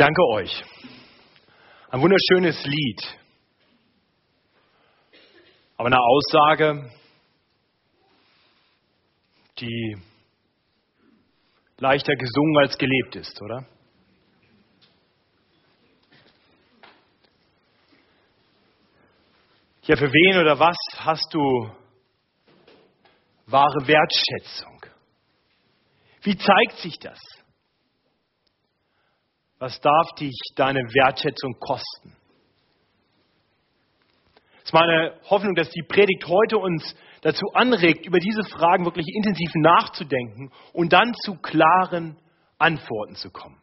danke euch. Ein wunderschönes Lied. Aber eine Aussage, die leichter gesungen als gelebt ist, oder? Ja, für wen oder was hast du wahre Wertschätzung? Wie zeigt sich das? Was darf dich deine Wertschätzung kosten? Es ist meine Hoffnung, dass die Predigt heute uns dazu anregt, über diese Fragen wirklich intensiv nachzudenken und dann zu klaren Antworten zu kommen.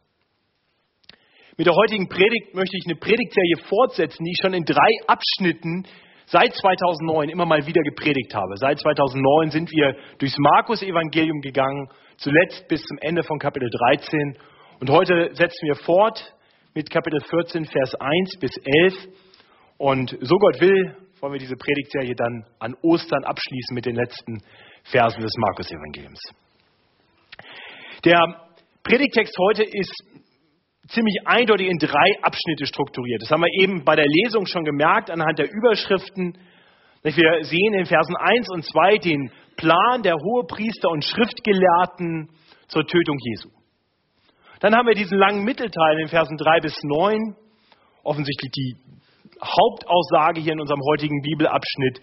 Mit der heutigen Predigt möchte ich eine Predigtserie fortsetzen, die ich schon in drei Abschnitten seit 2009 immer mal wieder gepredigt habe. Seit 2009 sind wir durchs Markus-Evangelium gegangen, zuletzt bis zum Ende von Kapitel 13 und heute setzen wir fort mit Kapitel 14, Vers 1 bis 11. Und so Gott will, wollen wir diese Predigtserie dann an Ostern abschließen mit den letzten Versen des Markus-Evangeliums. Der Predigtext heute ist ziemlich eindeutig in drei Abschnitte strukturiert. Das haben wir eben bei der Lesung schon gemerkt anhand der Überschriften. Wir sehen in Versen 1 und 2 den Plan der Hohepriester und Schriftgelehrten zur Tötung Jesu. Dann haben wir diesen langen Mittelteil in den Versen 3 bis 9, offensichtlich die Hauptaussage hier in unserem heutigen Bibelabschnitt,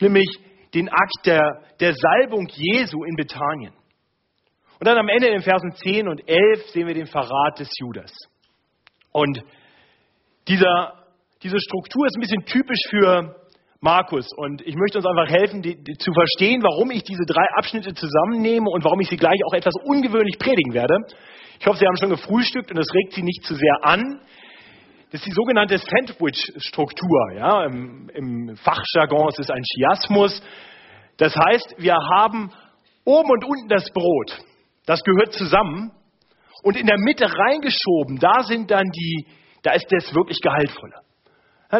nämlich den Akt der, der Salbung Jesu in Bethanien. Und dann am Ende in den Versen 10 und 11 sehen wir den Verrat des Judas. Und dieser, diese Struktur ist ein bisschen typisch für Markus. Und ich möchte uns einfach helfen, die, die, zu verstehen, warum ich diese drei Abschnitte zusammennehme und warum ich sie gleich auch etwas ungewöhnlich predigen werde. Ich hoffe, Sie haben schon gefrühstückt und das regt Sie nicht zu sehr an. Das ist die sogenannte Sandwich-Struktur. Ja? Im, Im Fachjargon ist es ein Chiasmus. Das heißt, wir haben oben und unten das Brot. Das gehört zusammen. Und in der Mitte reingeschoben, da sind dann die, da ist das wirklich Gehaltvolle.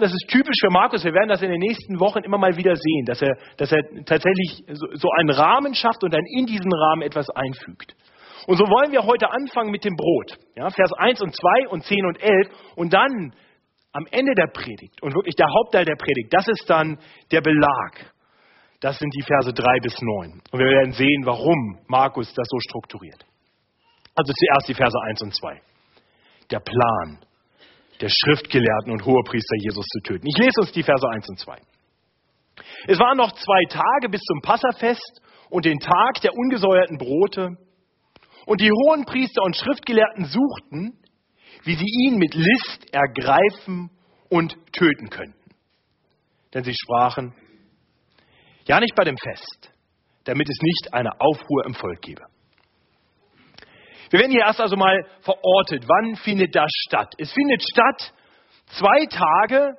Das ist typisch für Markus. Wir werden das in den nächsten Wochen immer mal wieder sehen, dass er, dass er tatsächlich so, so einen Rahmen schafft und dann in diesen Rahmen etwas einfügt. Und so wollen wir heute anfangen mit dem Brot. Ja, Vers 1 und 2 und 10 und 11. Und dann am Ende der Predigt und wirklich der Hauptteil der Predigt, das ist dann der Belag. Das sind die Verse 3 bis 9. Und wir werden sehen, warum Markus das so strukturiert. Also zuerst die Verse 1 und 2. Der Plan der Schriftgelehrten und Hohepriester Jesus zu töten. Ich lese uns die Verse 1 und 2. Es waren noch zwei Tage bis zum Passafest und den Tag der ungesäuerten Brote. Und die hohen Priester und Schriftgelehrten suchten, wie sie ihn mit List ergreifen und töten könnten. Denn sie sprachen, ja nicht bei dem Fest, damit es nicht eine Aufruhr im Volk gebe. Wir werden hier erst also mal verortet. Wann findet das statt? Es findet statt zwei Tage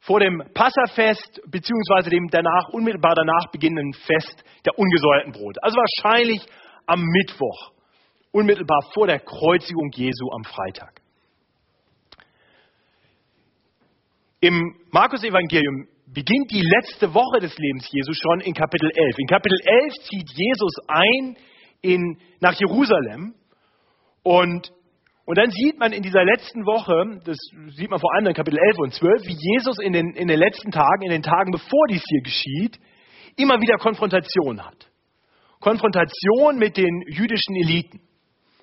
vor dem Passafest beziehungsweise dem danach unmittelbar danach beginnenden Fest der ungesäuerten Brote. Also wahrscheinlich am Mittwoch unmittelbar vor der Kreuzigung Jesu am Freitag. Im Markus-Evangelium beginnt die letzte Woche des Lebens Jesu schon in Kapitel 11. In Kapitel 11 zieht Jesus ein in, nach Jerusalem und, und dann sieht man in dieser letzten Woche, das sieht man vor allem in Kapitel 11 und 12, wie Jesus in den, in den letzten Tagen, in den Tagen bevor dies hier geschieht, immer wieder Konfrontation hat. Konfrontation mit den jüdischen Eliten.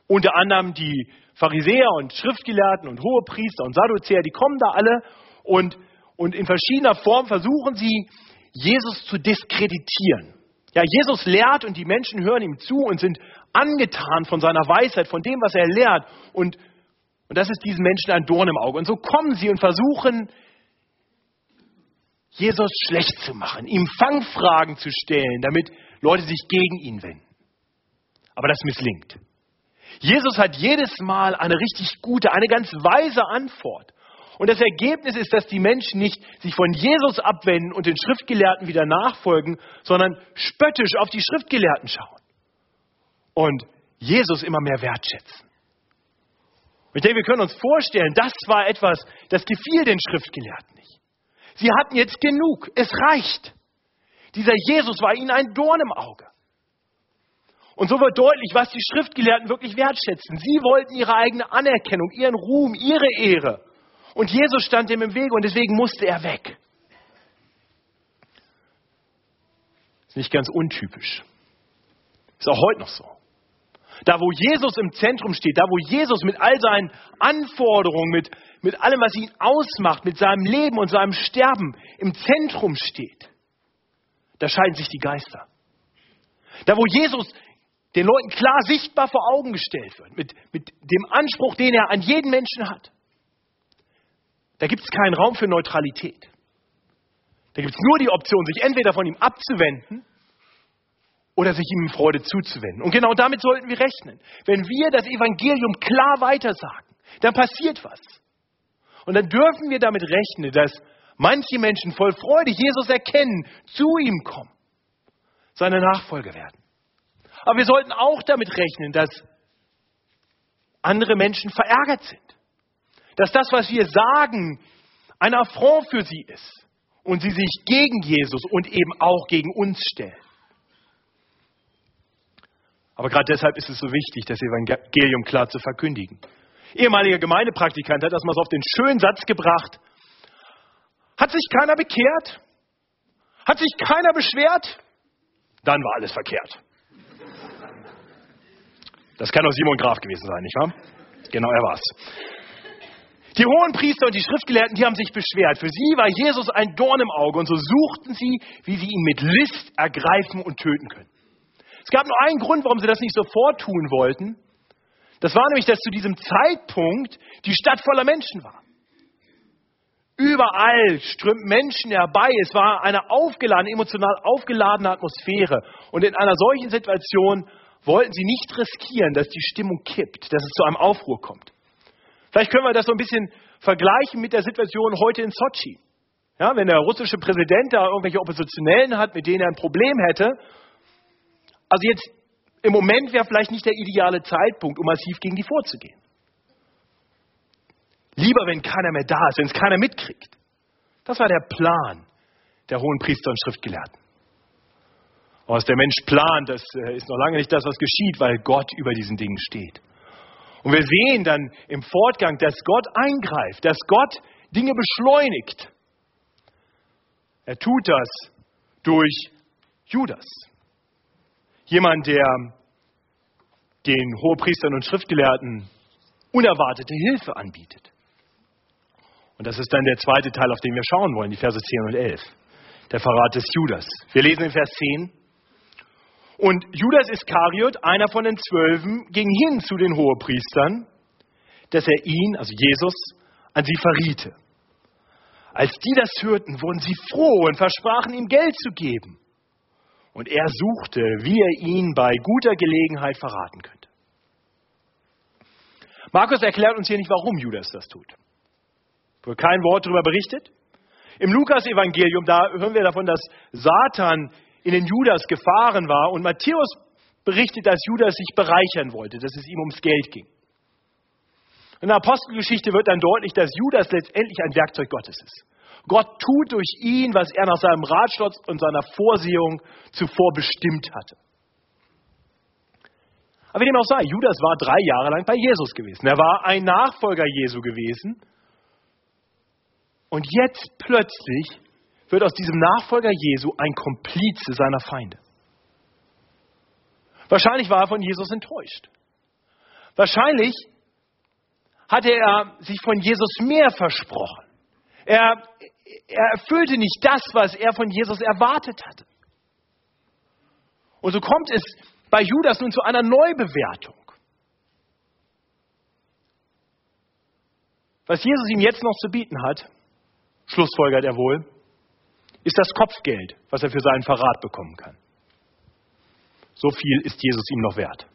Unter anderem die Pharisäer und Schriftgelehrten und Hohepriester und Sadduzäer, die kommen da alle und, und in verschiedener Form versuchen sie, Jesus zu diskreditieren. Ja, Jesus lehrt und die Menschen hören ihm zu und sind angetan von seiner Weisheit, von dem, was er lehrt. Und, und das ist diesen Menschen ein Dorn im Auge. Und so kommen sie und versuchen, Jesus schlecht zu machen, ihm Fangfragen zu stellen, damit Leute sich gegen ihn wenden. Aber das misslingt. Jesus hat jedes Mal eine richtig gute, eine ganz weise Antwort. Und das Ergebnis ist, dass die Menschen nicht sich von Jesus abwenden und den Schriftgelehrten wieder nachfolgen, sondern spöttisch auf die Schriftgelehrten schauen und Jesus immer mehr wertschätzen. Ich denke, wir können uns vorstellen, das war etwas, das gefiel den Schriftgelehrten nicht. Sie hatten jetzt genug, es reicht. Dieser Jesus war ihnen ein Dorn im Auge. Und so wird deutlich, was die Schriftgelehrten wirklich wertschätzen. Sie wollten ihre eigene Anerkennung, ihren Ruhm, ihre Ehre. Und Jesus stand ihm im Wege und deswegen musste er weg. Ist nicht ganz untypisch. Ist auch heute noch so. Da, wo Jesus im Zentrum steht, da, wo Jesus mit all seinen Anforderungen, mit, mit allem, was ihn ausmacht, mit seinem Leben und seinem Sterben im Zentrum steht, da scheiden sich die Geister. Da, wo Jesus den Leuten klar sichtbar vor Augen gestellt wird, mit, mit dem Anspruch, den er an jeden Menschen hat, da gibt es keinen Raum für Neutralität. Da gibt es nur die Option, sich entweder von ihm abzuwenden oder sich ihm in Freude zuzuwenden. Und genau damit sollten wir rechnen. Wenn wir das Evangelium klar weitersagen, dann passiert was. Und dann dürfen wir damit rechnen, dass manche Menschen voll Freude Jesus erkennen, zu ihm kommen, seine Nachfolger werden. Aber wir sollten auch damit rechnen, dass andere Menschen verärgert sind. Dass das, was wir sagen, ein Affront für sie ist und sie sich gegen Jesus und eben auch gegen uns stellen. Aber gerade deshalb ist es so wichtig, das Evangelium klar zu verkündigen. Ehemaliger Gemeindepraktikant hat das mal so auf den schönen Satz gebracht. Hat sich keiner bekehrt? Hat sich keiner beschwert? Dann war alles verkehrt. Das kann doch Simon Graf gewesen sein, nicht wahr? Genau, er war's. Die hohen Priester und die Schriftgelehrten, die haben sich beschwert. Für sie war Jesus ein Dorn im Auge und so suchten sie, wie sie ihn mit List ergreifen und töten können. Es gab nur einen Grund, warum sie das nicht sofort tun wollten. Das war nämlich, dass zu diesem Zeitpunkt die Stadt voller Menschen war. Überall strömten Menschen herbei. Es war eine aufgeladene, emotional aufgeladene Atmosphäre. Und in einer solchen Situation wollten sie nicht riskieren, dass die Stimmung kippt, dass es zu einem Aufruhr kommt. Vielleicht können wir das so ein bisschen vergleichen mit der Situation heute in Sochi. Ja, wenn der russische Präsident da irgendwelche Oppositionellen hat, mit denen er ein Problem hätte. Also jetzt im Moment wäre vielleicht nicht der ideale Zeitpunkt, um massiv gegen die vorzugehen. Lieber, wenn keiner mehr da ist, wenn es keiner mitkriegt. Das war der Plan der hohen Priester und Schriftgelehrten. Was der Mensch plant, das äh, ist noch lange nicht das, was geschieht, weil Gott über diesen Dingen steht. Und wir sehen dann im Fortgang, dass Gott eingreift, dass Gott Dinge beschleunigt. Er tut das durch Judas. Jemand, der den Hohepriestern und Schriftgelehrten unerwartete Hilfe anbietet. Und das ist dann der zweite Teil, auf den wir schauen wollen, die Verse 10 und 11. Der Verrat des Judas. Wir lesen in Vers 10. Und Judas Iskariot, einer von den Zwölfen, ging hin zu den Hohepriestern, dass er ihn, also Jesus, an sie verriete. Als die das hörten, wurden sie froh und versprachen ihm Geld zu geben. Und er suchte, wie er ihn bei guter Gelegenheit verraten könnte. Markus erklärt uns hier nicht, warum Judas das tut. Wird kein Wort darüber berichtet. Im Lukas-Evangelium, da hören wir davon, dass Satan in den Judas gefahren war. Und Matthäus berichtet, dass Judas sich bereichern wollte, dass es ihm ums Geld ging. In der Apostelgeschichte wird dann deutlich, dass Judas letztendlich ein Werkzeug Gottes ist. Gott tut durch ihn, was er nach seinem Ratschluss und seiner Vorsehung zuvor bestimmt hatte. Aber wie dem auch sei, Judas war drei Jahre lang bei Jesus gewesen. Er war ein Nachfolger Jesu gewesen. Und jetzt plötzlich wird aus diesem Nachfolger Jesu ein Komplize seiner Feinde. Wahrscheinlich war er von Jesus enttäuscht. Wahrscheinlich hatte er sich von Jesus mehr versprochen. Er, er erfüllte nicht das, was er von Jesus erwartet hatte. Und so kommt es bei Judas nun zu einer Neubewertung. Was Jesus ihm jetzt noch zu bieten hat, schlussfolgert er wohl, ist das Kopfgeld, was er für seinen Verrat bekommen kann. So viel ist Jesus ihm noch wert.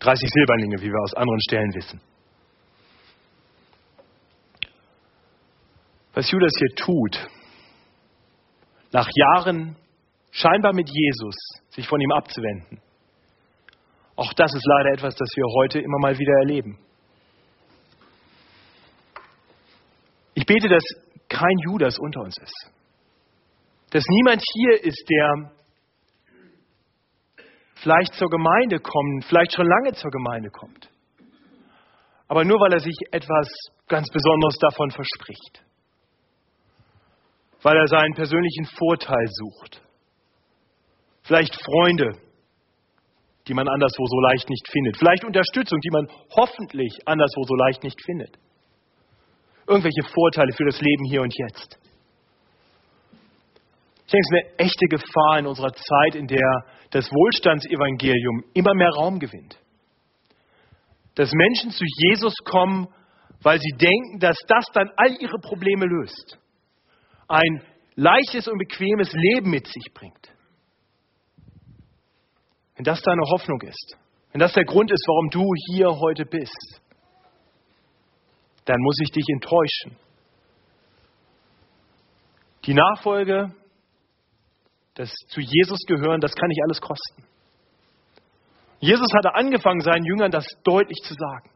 30 Silberlinge, wie wir aus anderen Stellen wissen. Was Judas hier tut, nach Jahren scheinbar mit Jesus sich von ihm abzuwenden, auch das ist leider etwas, das wir heute immer mal wieder erleben. Ich bete, dass kein Judas unter uns ist dass niemand hier ist, der vielleicht zur Gemeinde kommt, vielleicht schon lange zur Gemeinde kommt. Aber nur weil er sich etwas ganz Besonderes davon verspricht. Weil er seinen persönlichen Vorteil sucht. Vielleicht Freunde, die man anderswo so leicht nicht findet. Vielleicht Unterstützung, die man hoffentlich anderswo so leicht nicht findet. Irgendwelche Vorteile für das Leben hier und jetzt. Ich denke, es ist eine echte Gefahr in unserer Zeit, in der das Wohlstandsevangelium immer mehr Raum gewinnt. Dass Menschen zu Jesus kommen, weil sie denken, dass das dann all ihre Probleme löst. Ein leichtes und bequemes Leben mit sich bringt. Wenn das deine Hoffnung ist, wenn das der Grund ist, warum du hier heute bist, dann muss ich dich enttäuschen. Die Nachfolge das zu Jesus gehören, das kann nicht alles kosten. Jesus hatte angefangen, seinen Jüngern das deutlich zu sagen.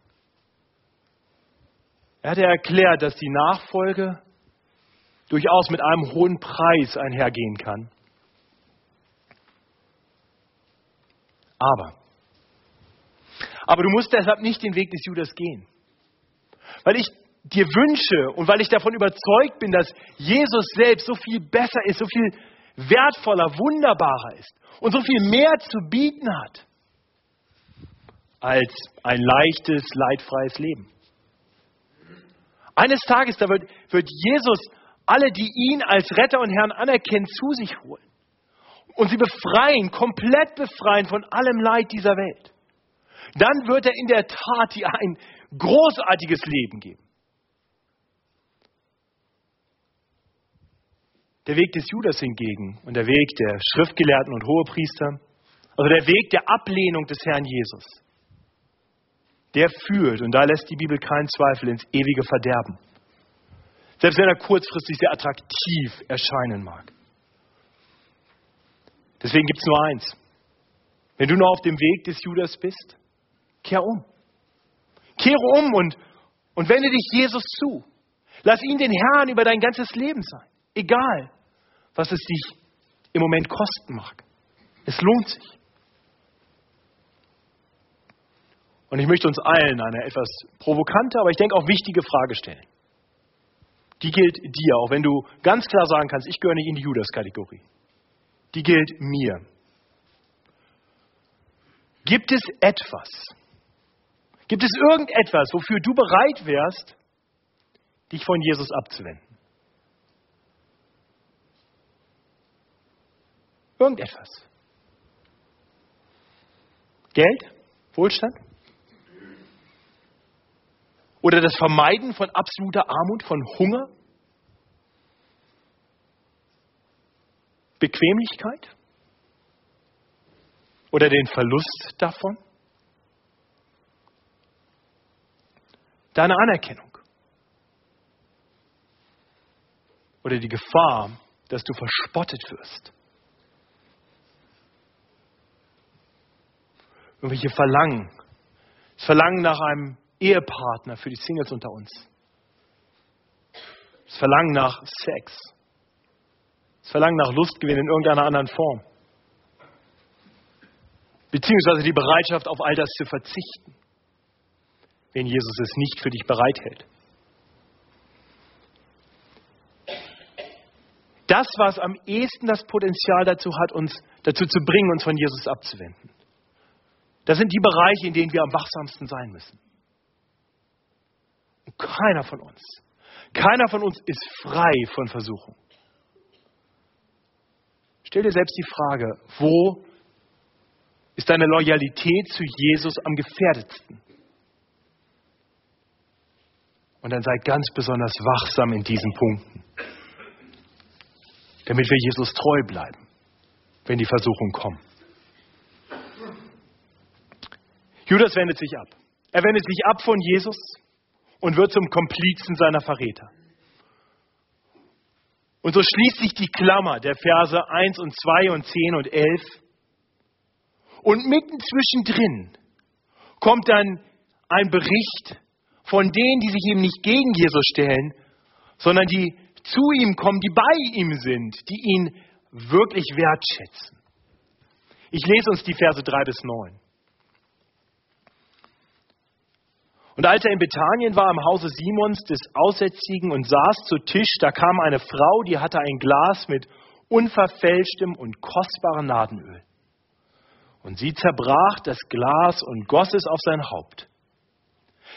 Er hatte erklärt, dass die Nachfolge durchaus mit einem hohen Preis einhergehen kann. Aber, aber du musst deshalb nicht den Weg des Judas gehen. Weil ich dir wünsche und weil ich davon überzeugt bin, dass Jesus selbst so viel besser ist, so viel wertvoller, wunderbarer ist und so viel mehr zu bieten hat als ein leichtes, leidfreies Leben. Eines Tages, da wird, wird Jesus alle, die ihn als Retter und Herrn anerkennen, zu sich holen und sie befreien, komplett befreien von allem Leid dieser Welt. Dann wird er in der Tat dir ein großartiges Leben geben. Der Weg des Judas hingegen und der Weg der Schriftgelehrten und Hohepriester, also der Weg der Ablehnung des Herrn Jesus, der führt, und da lässt die Bibel keinen Zweifel, ins ewige Verderben. Selbst wenn er kurzfristig sehr attraktiv erscheinen mag. Deswegen gibt es nur eins. Wenn du noch auf dem Weg des Judas bist, kehr um. Kehre um und, und wende dich Jesus zu. Lass ihn den Herrn über dein ganzes Leben sein. Egal, was es dich im Moment kosten mag. Es lohnt sich. Und ich möchte uns allen eine etwas provokante, aber ich denke auch wichtige Frage stellen. Die gilt dir, auch wenn du ganz klar sagen kannst, ich gehöre nicht in die Judas-Kategorie. Die gilt mir. Gibt es etwas, gibt es irgendetwas, wofür du bereit wärst, dich von Jesus abzuwenden? Irgendetwas. Geld? Wohlstand? Oder das Vermeiden von absoluter Armut, von Hunger? Bequemlichkeit? Oder den Verlust davon? Deine Anerkennung? Oder die Gefahr, dass du verspottet wirst? Irgendwelche Verlangen. Das Verlangen nach einem Ehepartner für die Singles unter uns. Das Verlangen nach Sex. Das Verlangen nach Lustgewinn in irgendeiner anderen Form. Beziehungsweise die Bereitschaft, auf all das zu verzichten, wenn Jesus es nicht für dich bereithält. Das, was am ehesten das Potenzial dazu hat, uns dazu zu bringen, uns von Jesus abzuwenden. Das sind die Bereiche, in denen wir am wachsamsten sein müssen. Und keiner von uns, keiner von uns ist frei von Versuchung. Stell dir selbst die Frage, wo ist deine Loyalität zu Jesus am gefährdetsten? Und dann sei ganz besonders wachsam in diesen Punkten, damit wir Jesus treu bleiben, wenn die Versuchungen kommen. Judas wendet sich ab. Er wendet sich ab von Jesus und wird zum Komplizen seiner Verräter. Und so schließt sich die Klammer der Verse 1 und 2 und 10 und 11. Und mitten zwischendrin kommt dann ein Bericht von denen, die sich eben nicht gegen Jesus stellen, sondern die zu ihm kommen, die bei ihm sind, die ihn wirklich wertschätzen. Ich lese uns die Verse 3 bis 9. Und als er in Bethanien war, im Hause Simons des Aussätzigen und saß zu Tisch, da kam eine Frau, die hatte ein Glas mit unverfälschtem und kostbarem Nadenöl. Und sie zerbrach das Glas und goss es auf sein Haupt.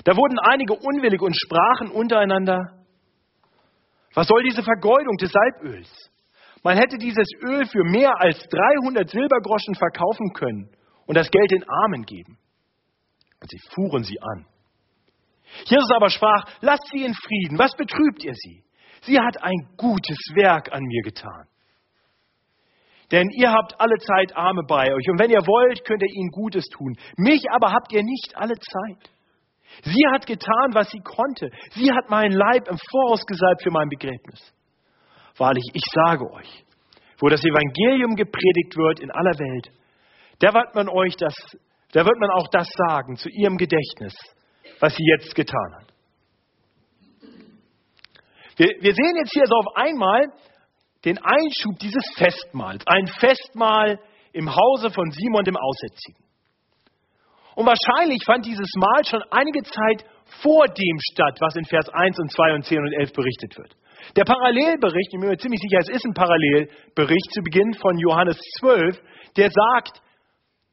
Da wurden einige unwillig und sprachen untereinander, was soll diese Vergeudung des Salböls? Man hätte dieses Öl für mehr als 300 Silbergroschen verkaufen können und das Geld den Armen geben. Und sie fuhren sie an. Jesus aber sprach, lasst sie in Frieden, was betrübt ihr sie? Sie hat ein gutes Werk an mir getan. Denn ihr habt alle Zeit Arme bei euch und wenn ihr wollt, könnt ihr ihnen Gutes tun. Mich aber habt ihr nicht alle Zeit. Sie hat getan, was sie konnte. Sie hat meinen Leib im Voraus gesalbt für mein Begräbnis. Wahrlich, ich sage euch, wo das Evangelium gepredigt wird in aller Welt, da wird man euch das, da wird man auch das sagen zu ihrem Gedächtnis, was sie jetzt getan hat. Wir, wir sehen jetzt hier so auf einmal den Einschub dieses Festmahls. Ein Festmahl im Hause von Simon dem Aussätzigen. Und wahrscheinlich fand dieses Mahl schon einige Zeit vor dem statt, was in Vers 1 und 2 und 10 und 11 berichtet wird. Der Parallelbericht, ich bin mir ziemlich sicher, es ist ein Parallelbericht zu Beginn von Johannes 12, der sagt,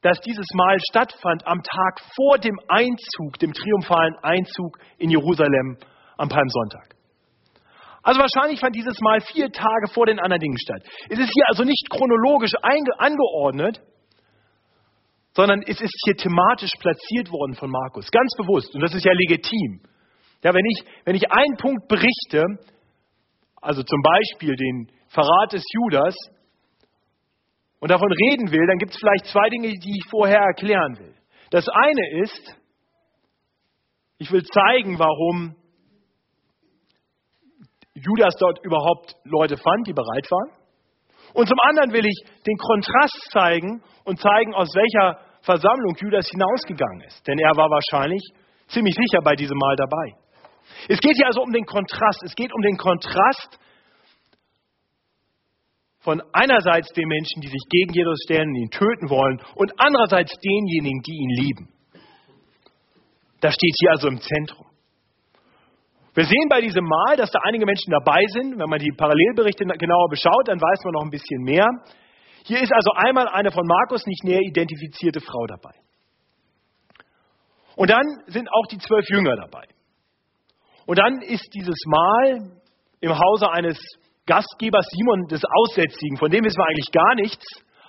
dass dieses Mahl stattfand am Tag vor dem Einzug, dem triumphalen Einzug in Jerusalem am Palmsonntag. Also wahrscheinlich fand dieses Mal vier Tage vor den anderen Dingen statt. Es ist hier also nicht chronologisch angeordnet, sondern es ist hier thematisch platziert worden von Markus, ganz bewusst. Und das ist ja legitim. Ja, wenn ich, wenn ich einen Punkt berichte, also zum Beispiel den Verrat des Judas, und davon reden will, dann gibt es vielleicht zwei Dinge, die ich vorher erklären will. Das eine ist, ich will zeigen, warum Judas dort überhaupt Leute fand, die bereit waren. Und zum anderen will ich den Kontrast zeigen und zeigen, aus welcher Versammlung Judas hinausgegangen ist. Denn er war wahrscheinlich ziemlich sicher bei diesem Mal dabei. Es geht hier also um den Kontrast. Es geht um den Kontrast von einerseits den Menschen, die sich gegen Jesus stellen und ihn töten wollen, und andererseits denjenigen, die ihn lieben. Das steht hier also im Zentrum. Wir sehen bei diesem Mal, dass da einige Menschen dabei sind. Wenn man die Parallelberichte genauer beschaut, dann weiß man noch ein bisschen mehr. Hier ist also einmal eine von Markus nicht näher identifizierte Frau dabei. Und dann sind auch die zwölf Jünger dabei. Und dann ist dieses Mal im Hause eines Gastgebers Simon des Aussätzigen, von dem wissen wir eigentlich gar nichts,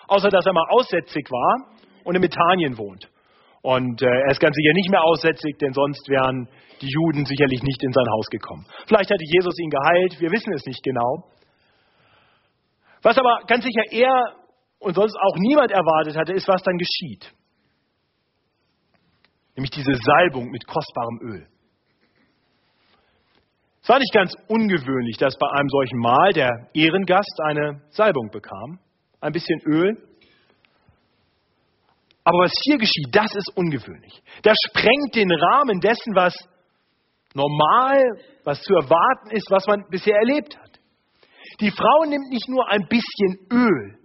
außer dass er mal aussätzig war und in Methanien wohnt. Und äh, er ist ganz sicher nicht mehr aussätzig, denn sonst wären die Juden sicherlich nicht in sein Haus gekommen. Vielleicht hatte Jesus ihn geheilt, wir wissen es nicht genau. Was aber ganz sicher er und sonst auch niemand erwartet hatte, ist, was dann geschieht. Nämlich diese Salbung mit kostbarem Öl. Es war nicht ganz ungewöhnlich, dass bei einem solchen Mahl der Ehrengast eine Salbung bekam. Ein bisschen Öl. Aber was hier geschieht, das ist ungewöhnlich. Das sprengt den Rahmen dessen, was normal, was zu erwarten ist, was man bisher erlebt hat. Die Frau nimmt nicht nur ein bisschen Öl,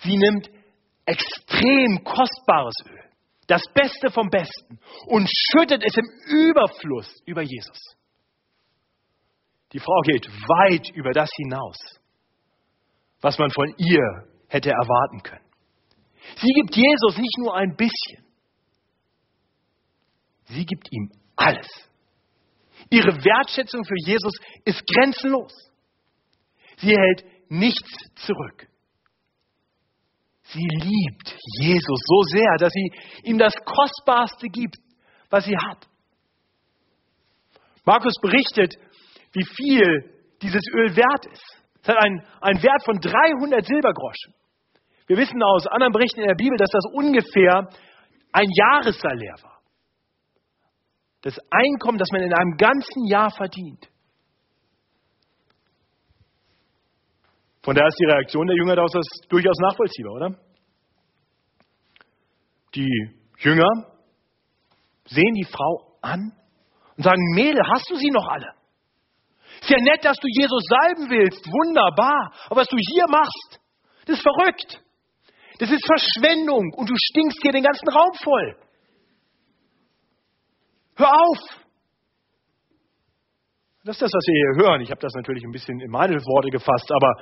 sie nimmt extrem kostbares Öl, das Beste vom Besten, und schüttet es im Überfluss über Jesus. Die Frau geht weit über das hinaus, was man von ihr hätte erwarten können. Sie gibt Jesus nicht nur ein bisschen, sie gibt ihm alles. Ihre Wertschätzung für Jesus ist grenzenlos. Sie hält nichts zurück. Sie liebt Jesus so sehr, dass sie ihm das Kostbarste gibt, was sie hat. Markus berichtet, wie viel dieses Öl wert ist. Es hat einen, einen Wert von 300 Silbergroschen. Wir wissen aus anderen Berichten in der Bibel, dass das ungefähr ein Jahressalär war. Das Einkommen, das man in einem ganzen Jahr verdient. Von daher ist die Reaktion der Jünger durchaus nachvollziehbar, oder? Die Jünger sehen die Frau an und sagen, Mädel, hast du sie noch alle? Ist ja nett, dass du Jesus salben willst, wunderbar. Aber was du hier machst, das ist verrückt. Das ist Verschwendung und du stinkst hier den ganzen Raum voll. Hör auf! Das ist das, was wir hier hören. Ich habe das natürlich ein bisschen in meine Worte gefasst, aber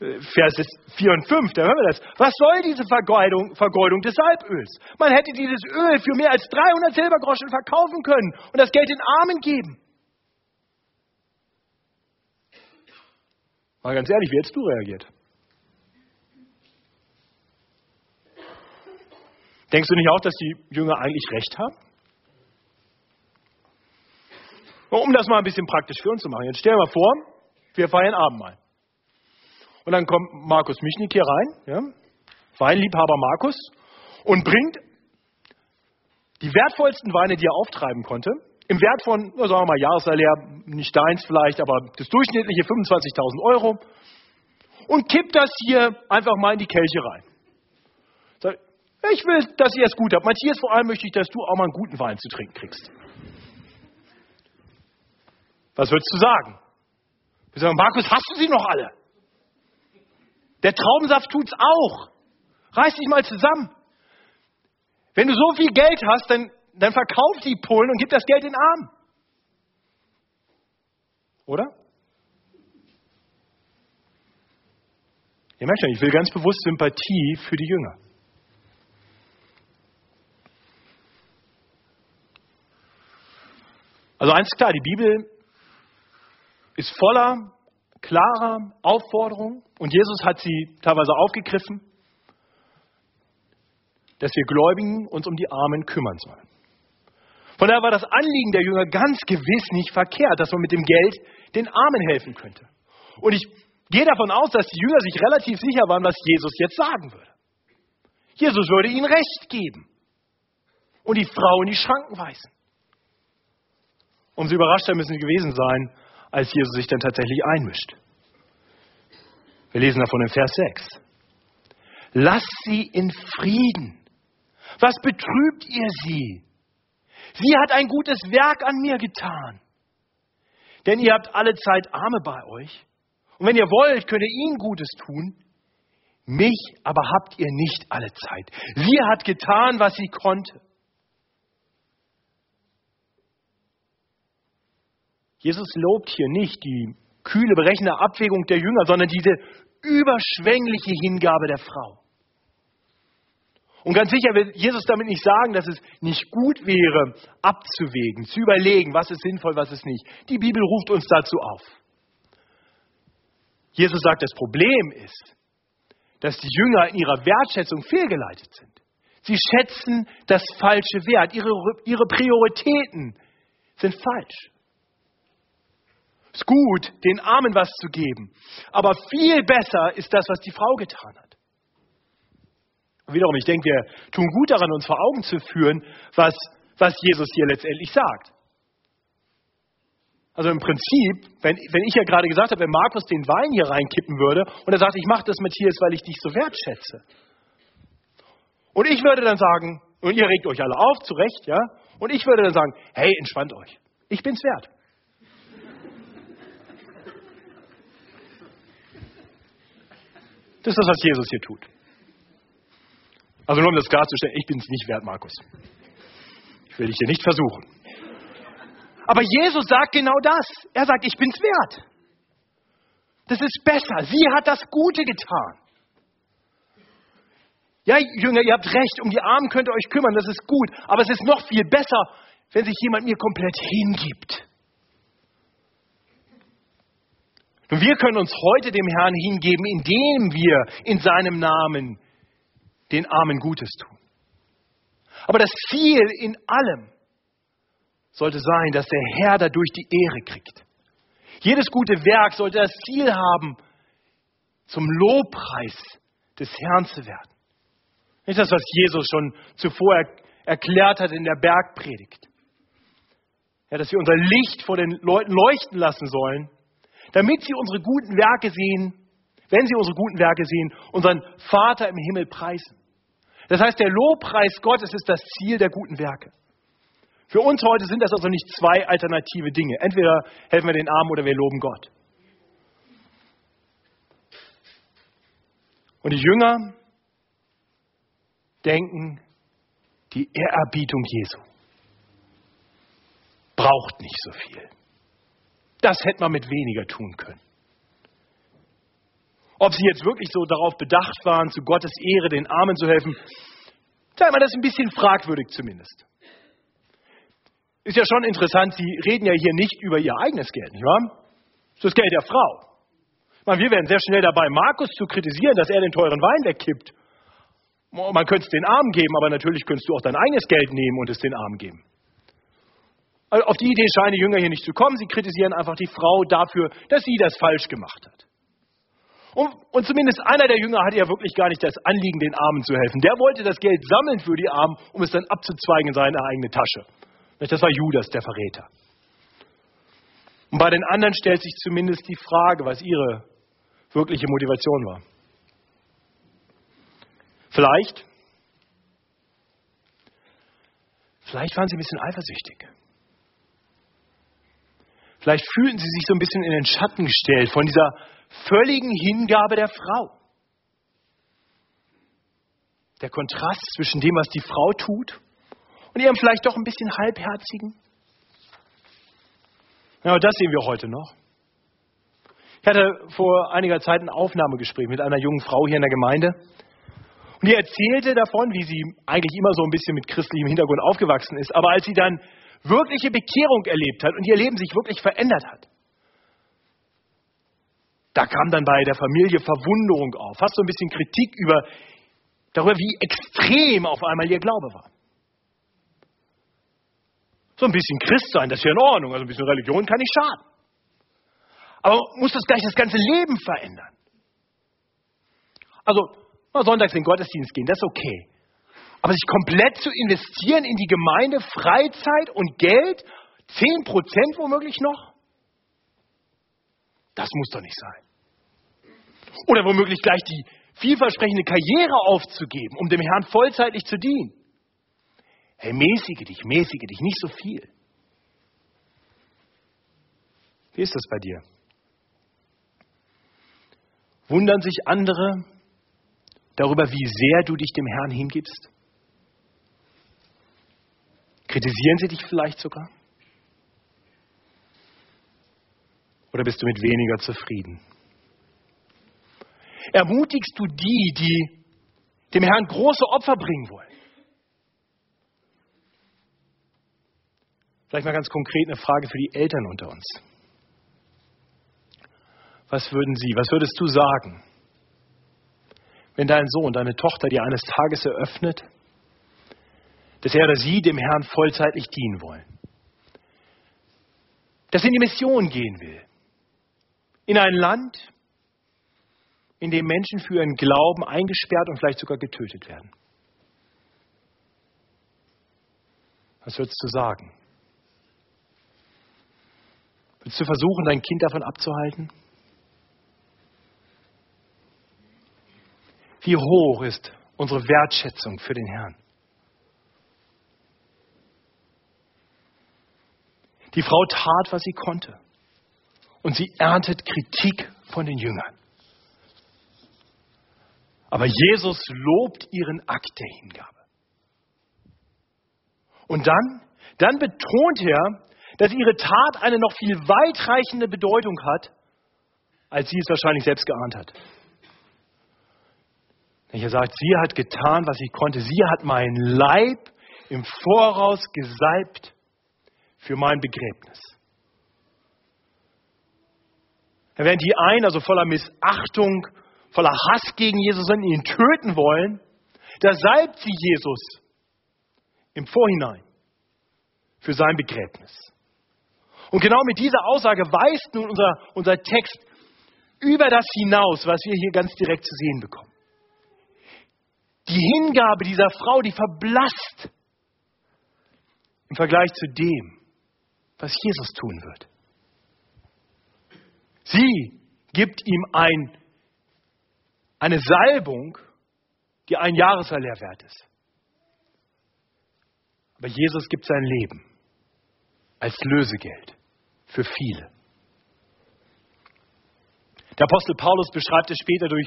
äh, Vers 4 und 5, da hören wir das. Was soll diese Vergeudung, Vergeudung des Salböls? Man hätte dieses Öl für mehr als 300 Silbergroschen verkaufen können und das Geld den Armen geben. Mal ganz ehrlich, wie hättest du reagiert? Denkst du nicht auch, dass die Jünger eigentlich recht haben? Um das mal ein bisschen praktisch für uns zu machen. Jetzt stell dir mal vor, wir feiern Abendmahl. Und dann kommt Markus Michnik hier rein, ja, Weinliebhaber Markus, und bringt die wertvollsten Weine, die er auftreiben konnte, im Wert von, sagen wir mal, Jahressalär, nicht deins vielleicht, aber das durchschnittliche 25.000 Euro, und kippt das hier einfach mal in die Kelche rein. Ich will, dass ihr es gut habt. Matthias, vor allem möchte ich, dass du auch mal einen guten Wein zu trinken kriegst. Was würdest du sagen? Wir sagen, Markus, hast du sie noch alle? Der Traubensaft tut's auch. Reiß dich mal zusammen. Wenn du so viel Geld hast, dann, dann verkauf die Pullen und gib das Geld in Arm. Oder? Ihr merkt schon, ich will ganz bewusst Sympathie für die Jünger. Also eins ist klar, die Bibel ist voller klarer Aufforderungen und Jesus hat sie teilweise aufgegriffen, dass wir Gläubigen uns um die Armen kümmern sollen. Von daher war das Anliegen der Jünger ganz gewiss nicht verkehrt, dass man mit dem Geld den Armen helfen könnte. Und ich gehe davon aus, dass die Jünger sich relativ sicher waren, was Jesus jetzt sagen würde. Jesus würde ihnen Recht geben und die Frau in die Schranken weisen. Umso überraschter müssen sie gewesen sein, als Jesus sich dann tatsächlich einmischt. Wir lesen davon in Vers 6. Lasst sie in Frieden. Was betrübt ihr sie? Sie hat ein gutes Werk an mir getan. Denn ihr habt alle Zeit Arme bei euch. Und wenn ihr wollt, könnt ihr ihnen Gutes tun. Mich aber habt ihr nicht alle Zeit. Sie hat getan, was sie konnte. Jesus lobt hier nicht die kühle, berechnende Abwägung der Jünger, sondern diese überschwängliche Hingabe der Frau. Und ganz sicher will Jesus damit nicht sagen, dass es nicht gut wäre, abzuwägen, zu überlegen, was ist sinnvoll, was ist nicht. Die Bibel ruft uns dazu auf. Jesus sagt, das Problem ist, dass die Jünger in ihrer Wertschätzung fehlgeleitet sind. Sie schätzen das falsche Wert. Ihre, ihre Prioritäten sind falsch. Es ist gut, den Armen was zu geben. Aber viel besser ist das, was die Frau getan hat. Wiederum, ich denke, wir tun gut daran, uns vor Augen zu führen, was, was Jesus hier letztendlich sagt. Also im Prinzip, wenn, wenn ich ja gerade gesagt habe, wenn Markus den Wein hier reinkippen würde und er sagt, ich mache das, Matthias, weil ich dich so wertschätze. Und ich würde dann sagen, und ihr regt euch alle auf, zu Recht, ja, und ich würde dann sagen, hey, entspannt euch. Ich bin's wert. Das ist das, was Jesus hier tut. Also nur um das klarzustellen, ich bin es nicht wert, Markus. Ich will dich hier nicht versuchen. Aber Jesus sagt genau das. Er sagt, ich bin es wert. Das ist besser. Sie hat das Gute getan. Ja, Jünger, ihr habt recht, um die Armen könnt ihr euch kümmern, das ist gut. Aber es ist noch viel besser, wenn sich jemand mir komplett hingibt. Und wir können uns heute dem Herrn hingeben, indem wir in seinem Namen den Armen Gutes tun. Aber das Ziel in allem sollte sein, dass der Herr dadurch die Ehre kriegt. Jedes gute Werk sollte das Ziel haben, zum Lobpreis des Herrn zu werden. Nicht das, was Jesus schon zuvor erklärt hat in der Bergpredigt. Ja, dass wir unser Licht vor den Leuten leuchten lassen sollen, damit sie unsere guten Werke sehen, wenn sie unsere guten Werke sehen, unseren Vater im Himmel preisen. Das heißt, der Lobpreis Gottes ist das Ziel der guten Werke. Für uns heute sind das also nicht zwei alternative Dinge. Entweder helfen wir den Armen oder wir loben Gott. Und die Jünger denken, die Ehrerbietung Jesu braucht nicht so viel. Das hätte man mit weniger tun können. Ob sie jetzt wirklich so darauf bedacht waren, zu Gottes Ehre den Armen zu helfen, sei mal das ein bisschen fragwürdig zumindest. Ist ja schon interessant, Sie reden ja hier nicht über Ihr eigenes Geld, nicht wahr? Das ist das Geld der Frau. Meine, wir werden sehr schnell dabei, Markus zu kritisieren, dass er den teuren Wein wegkippt. Man könnte es den Armen geben, aber natürlich könntest du auch dein eigenes Geld nehmen und es den Armen geben. Also auf die Idee scheinen die Jünger hier nicht zu kommen. Sie kritisieren einfach die Frau dafür, dass sie das falsch gemacht hat. Und, und, zumindest einer der Jünger hatte ja wirklich gar nicht das Anliegen, den Armen zu helfen. Der wollte das Geld sammeln für die Armen, um es dann abzuzweigen in seine eigene Tasche. Das war Judas, der Verräter. Und bei den anderen stellt sich zumindest die Frage, was ihre wirkliche Motivation war. Vielleicht, vielleicht waren sie ein bisschen eifersüchtig. Vielleicht fühlten sie sich so ein bisschen in den Schatten gestellt von dieser völligen Hingabe der Frau. Der Kontrast zwischen dem, was die Frau tut und ihrem vielleicht doch ein bisschen halbherzigen. Ja, das sehen wir heute noch. Ich hatte vor einiger Zeit ein Aufnahmegespräch mit einer jungen Frau hier in der Gemeinde. Und die erzählte davon, wie sie eigentlich immer so ein bisschen mit christlichem Hintergrund aufgewachsen ist. Aber als sie dann wirkliche Bekehrung erlebt hat und ihr Leben sich wirklich verändert hat, da kam dann bei der Familie Verwunderung auf, fast so ein bisschen Kritik über darüber, wie extrem auf einmal ihr Glaube war. So ein bisschen Christ sein, das ist ja in Ordnung, also ein bisschen Religion kann nicht schaden. Aber muss das gleich das ganze Leben verändern? Also, mal sonntags in den Gottesdienst gehen, das ist okay. Aber sich komplett zu investieren in die Gemeinde, Freizeit und Geld, 10 Prozent womöglich noch? Das muss doch nicht sein. Oder womöglich gleich die vielversprechende Karriere aufzugeben, um dem Herrn vollzeitlich zu dienen. Hey, mäßige dich, mäßige dich, nicht so viel. Wie ist das bei dir? Wundern sich andere darüber, wie sehr du dich dem Herrn hingibst? Kritisieren sie dich vielleicht sogar? Oder bist du mit weniger zufrieden? Ermutigst du die, die dem Herrn große Opfer bringen wollen? Vielleicht mal ganz konkret eine Frage für die Eltern unter uns. Was würden Sie, was würdest du sagen, wenn dein Sohn, deine Tochter dir eines Tages eröffnet, dass er oder sie dem Herrn vollzeitig dienen wollen? Dass er in die Mission gehen will? In ein Land, in dem Menschen für ihren Glauben eingesperrt und vielleicht sogar getötet werden. Was würdest du sagen? Willst du versuchen, dein Kind davon abzuhalten? Wie hoch ist unsere Wertschätzung für den Herrn? Die Frau tat, was sie konnte. Und sie erntet Kritik von den Jüngern. Aber Jesus lobt ihren Akt der Hingabe. Und dann, dann betont er, dass ihre Tat eine noch viel weitreichende Bedeutung hat, als sie es wahrscheinlich selbst geahnt hat. Er sagt, sie hat getan, was sie konnte. Sie hat meinen Leib im Voraus gesalbt für mein Begräbnis. Während die einen also voller Missachtung, voller Hass gegen Jesus sind, ihn töten wollen, da salbt sie Jesus im Vorhinein für sein Begräbnis. Und genau mit dieser Aussage weist nun unser, unser Text über das hinaus, was wir hier ganz direkt zu sehen bekommen. Die Hingabe dieser Frau, die verblasst im Vergleich zu dem, was Jesus tun wird. Sie gibt ihm ein, eine Salbung, die ein Jahresalär wert ist. Aber Jesus gibt sein Leben als Lösegeld für viele. Der Apostel Paulus beschreibt es später durch,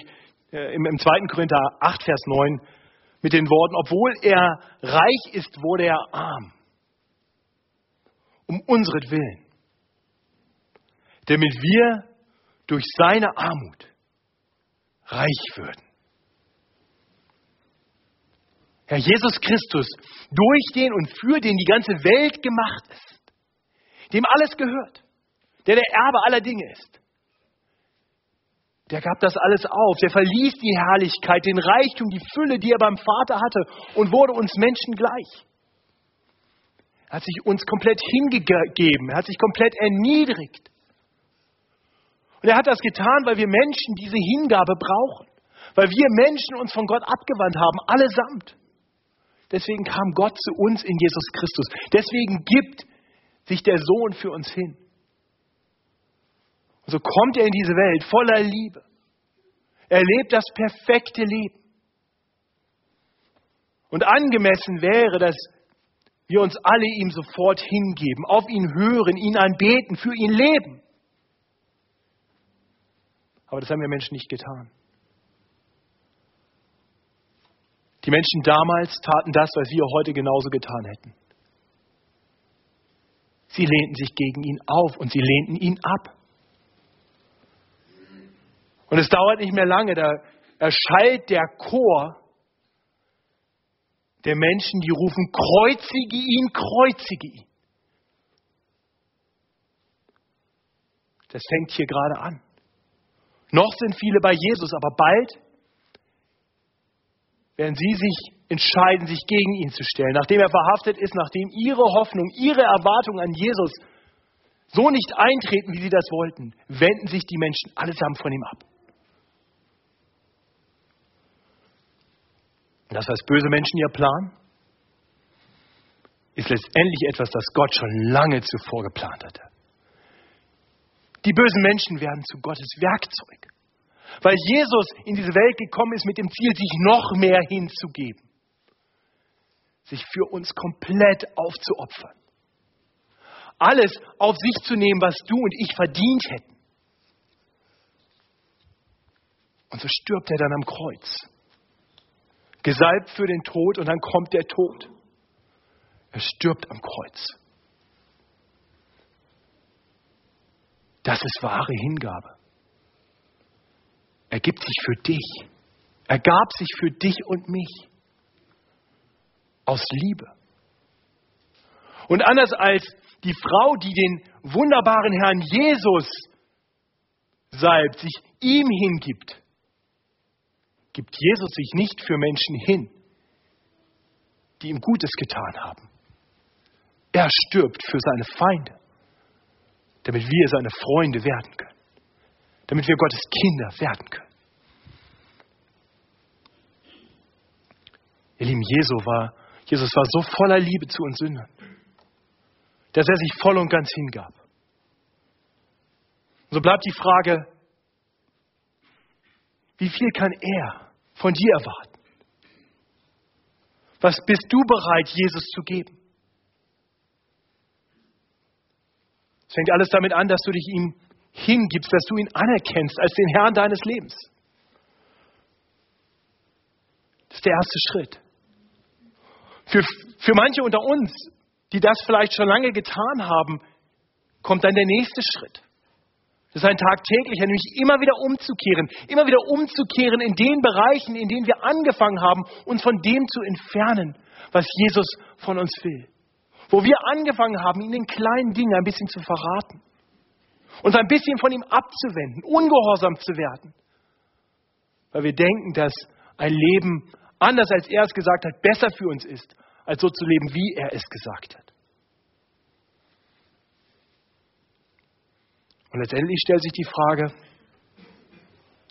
äh, im, im 2. Korinther 8, Vers 9 mit den Worten, obwohl er reich ist, wurde er arm. Um unseren Damit wir durch seine Armut reich würden. Herr Jesus Christus, durch den und für den die ganze Welt gemacht ist, dem alles gehört, der der Erbe aller Dinge ist, der gab das alles auf, der verließ die Herrlichkeit, den Reichtum, die Fülle, die er beim Vater hatte und wurde uns Menschen gleich. Er hat sich uns komplett hingegeben, er hat sich komplett erniedrigt. Und er hat das getan, weil wir Menschen diese Hingabe brauchen, weil wir Menschen uns von Gott abgewandt haben, allesamt. Deswegen kam Gott zu uns in Jesus Christus. Deswegen gibt sich der Sohn für uns hin. Und so kommt er in diese Welt voller Liebe. Er lebt das perfekte Leben. Und angemessen wäre, dass wir uns alle ihm sofort hingeben, auf ihn hören, ihn anbeten, für ihn leben. Aber das haben wir Menschen nicht getan. Die Menschen damals taten das, was wir heute genauso getan hätten. Sie lehnten sich gegen ihn auf und sie lehnten ihn ab. Und es dauert nicht mehr lange, da erschallt der Chor der Menschen, die rufen, kreuzige ihn, kreuzige ihn. Das fängt hier gerade an. Noch sind viele bei Jesus, aber bald werden sie sich entscheiden, sich gegen ihn zu stellen, nachdem er verhaftet ist, nachdem ihre Hoffnung, ihre Erwartung an Jesus so nicht eintreten, wie sie das wollten, wenden sich die Menschen allesamt von ihm ab. Das, was böse Menschen ihr planen, ist letztendlich etwas, das Gott schon lange zuvor geplant hatte. Die bösen Menschen werden zu Gottes Werkzeug. Weil Jesus in diese Welt gekommen ist mit dem Ziel, sich noch mehr hinzugeben. Sich für uns komplett aufzuopfern. Alles auf sich zu nehmen, was du und ich verdient hätten. Und so stirbt er dann am Kreuz. Gesalbt für den Tod und dann kommt der Tod. Er stirbt am Kreuz. Das ist wahre Hingabe. Er gibt sich für dich. Er gab sich für dich und mich. Aus Liebe. Und anders als die Frau, die den wunderbaren Herrn Jesus salbt, sich ihm hingibt, gibt Jesus sich nicht für Menschen hin, die ihm Gutes getan haben. Er stirbt für seine Feinde, damit wir seine Freunde werden können damit wir Gottes Kinder werden können. Ihr Lieben, Jesus war, Jesus war so voller Liebe zu uns Sündern, dass er sich voll und ganz hingab. Und so bleibt die Frage, wie viel kann er von dir erwarten? Was bist du bereit, Jesus zu geben? Es fängt alles damit an, dass du dich ihm hingibst, dass du ihn anerkennst als den Herrn deines Lebens. Das ist der erste Schritt. Für, für manche unter uns, die das vielleicht schon lange getan haben, kommt dann der nächste Schritt. Das ist ein tagtäglicher, nämlich immer wieder umzukehren, immer wieder umzukehren in den Bereichen, in denen wir angefangen haben, uns von dem zu entfernen, was Jesus von uns will. Wo wir angefangen haben, ihn in kleinen Dingen ein bisschen zu verraten uns ein bisschen von ihm abzuwenden, ungehorsam zu werden. Weil wir denken, dass ein Leben, anders als er es gesagt hat, besser für uns ist, als so zu leben, wie er es gesagt hat. Und letztendlich stellt sich die Frage,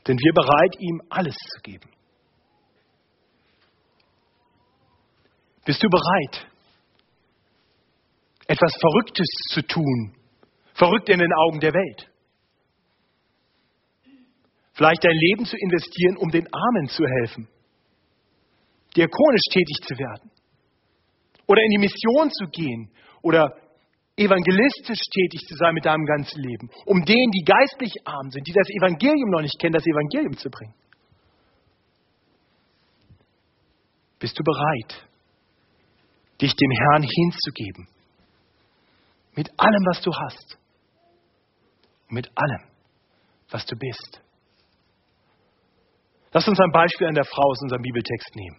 sind wir bereit, ihm alles zu geben? Bist du bereit, etwas Verrücktes zu tun, verrückt in den Augen der Welt. Vielleicht dein Leben zu investieren, um den Armen zu helfen, diakonisch tätig zu werden oder in die Mission zu gehen oder evangelistisch tätig zu sein mit deinem ganzen Leben, um denen, die geistlich arm sind, die das Evangelium noch nicht kennen, das Evangelium zu bringen. Bist du bereit, dich dem Herrn hinzugeben? Mit allem, was du hast. Mit allem, was du bist. Lass uns ein Beispiel an der Frau aus unserem Bibeltext nehmen.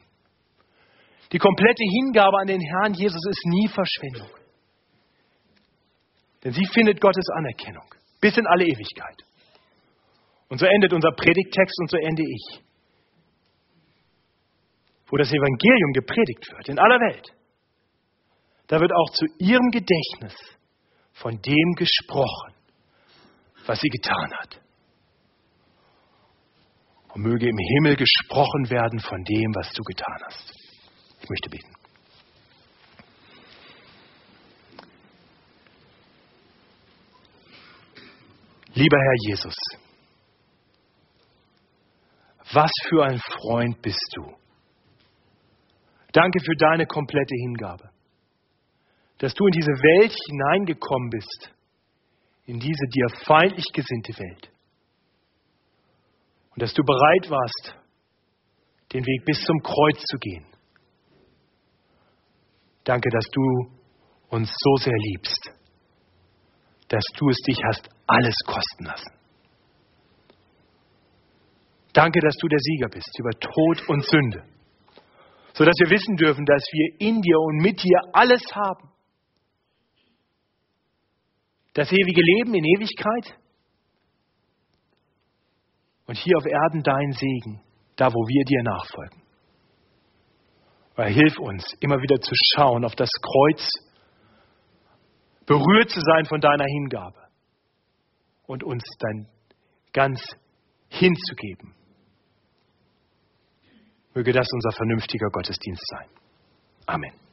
Die komplette Hingabe an den Herrn Jesus ist nie Verschwendung. Denn sie findet Gottes Anerkennung bis in alle Ewigkeit. Und so endet unser Predigttext und so ende ich. Wo das Evangelium gepredigt wird, in aller Welt, da wird auch zu ihrem Gedächtnis von dem gesprochen, was sie getan hat. Und möge im Himmel gesprochen werden von dem, was du getan hast. Ich möchte beten. Lieber Herr Jesus, was für ein Freund bist du. Danke für deine komplette Hingabe, dass du in diese Welt hineingekommen bist, in diese dir feindlich gesinnte Welt. Und dass du bereit warst, den Weg bis zum Kreuz zu gehen. Danke, dass du uns so sehr liebst, dass du es dich hast alles kosten lassen. Danke, dass du der Sieger bist über Tod und Sünde, sodass wir wissen dürfen, dass wir in dir und mit dir alles haben. Das ewige Leben in Ewigkeit und hier auf Erden dein Segen, da wo wir dir nachfolgen. Weil hilf uns, immer wieder zu schauen auf das Kreuz, berührt zu sein von deiner Hingabe und uns dann ganz hinzugeben. Möge das unser vernünftiger Gottesdienst sein. Amen.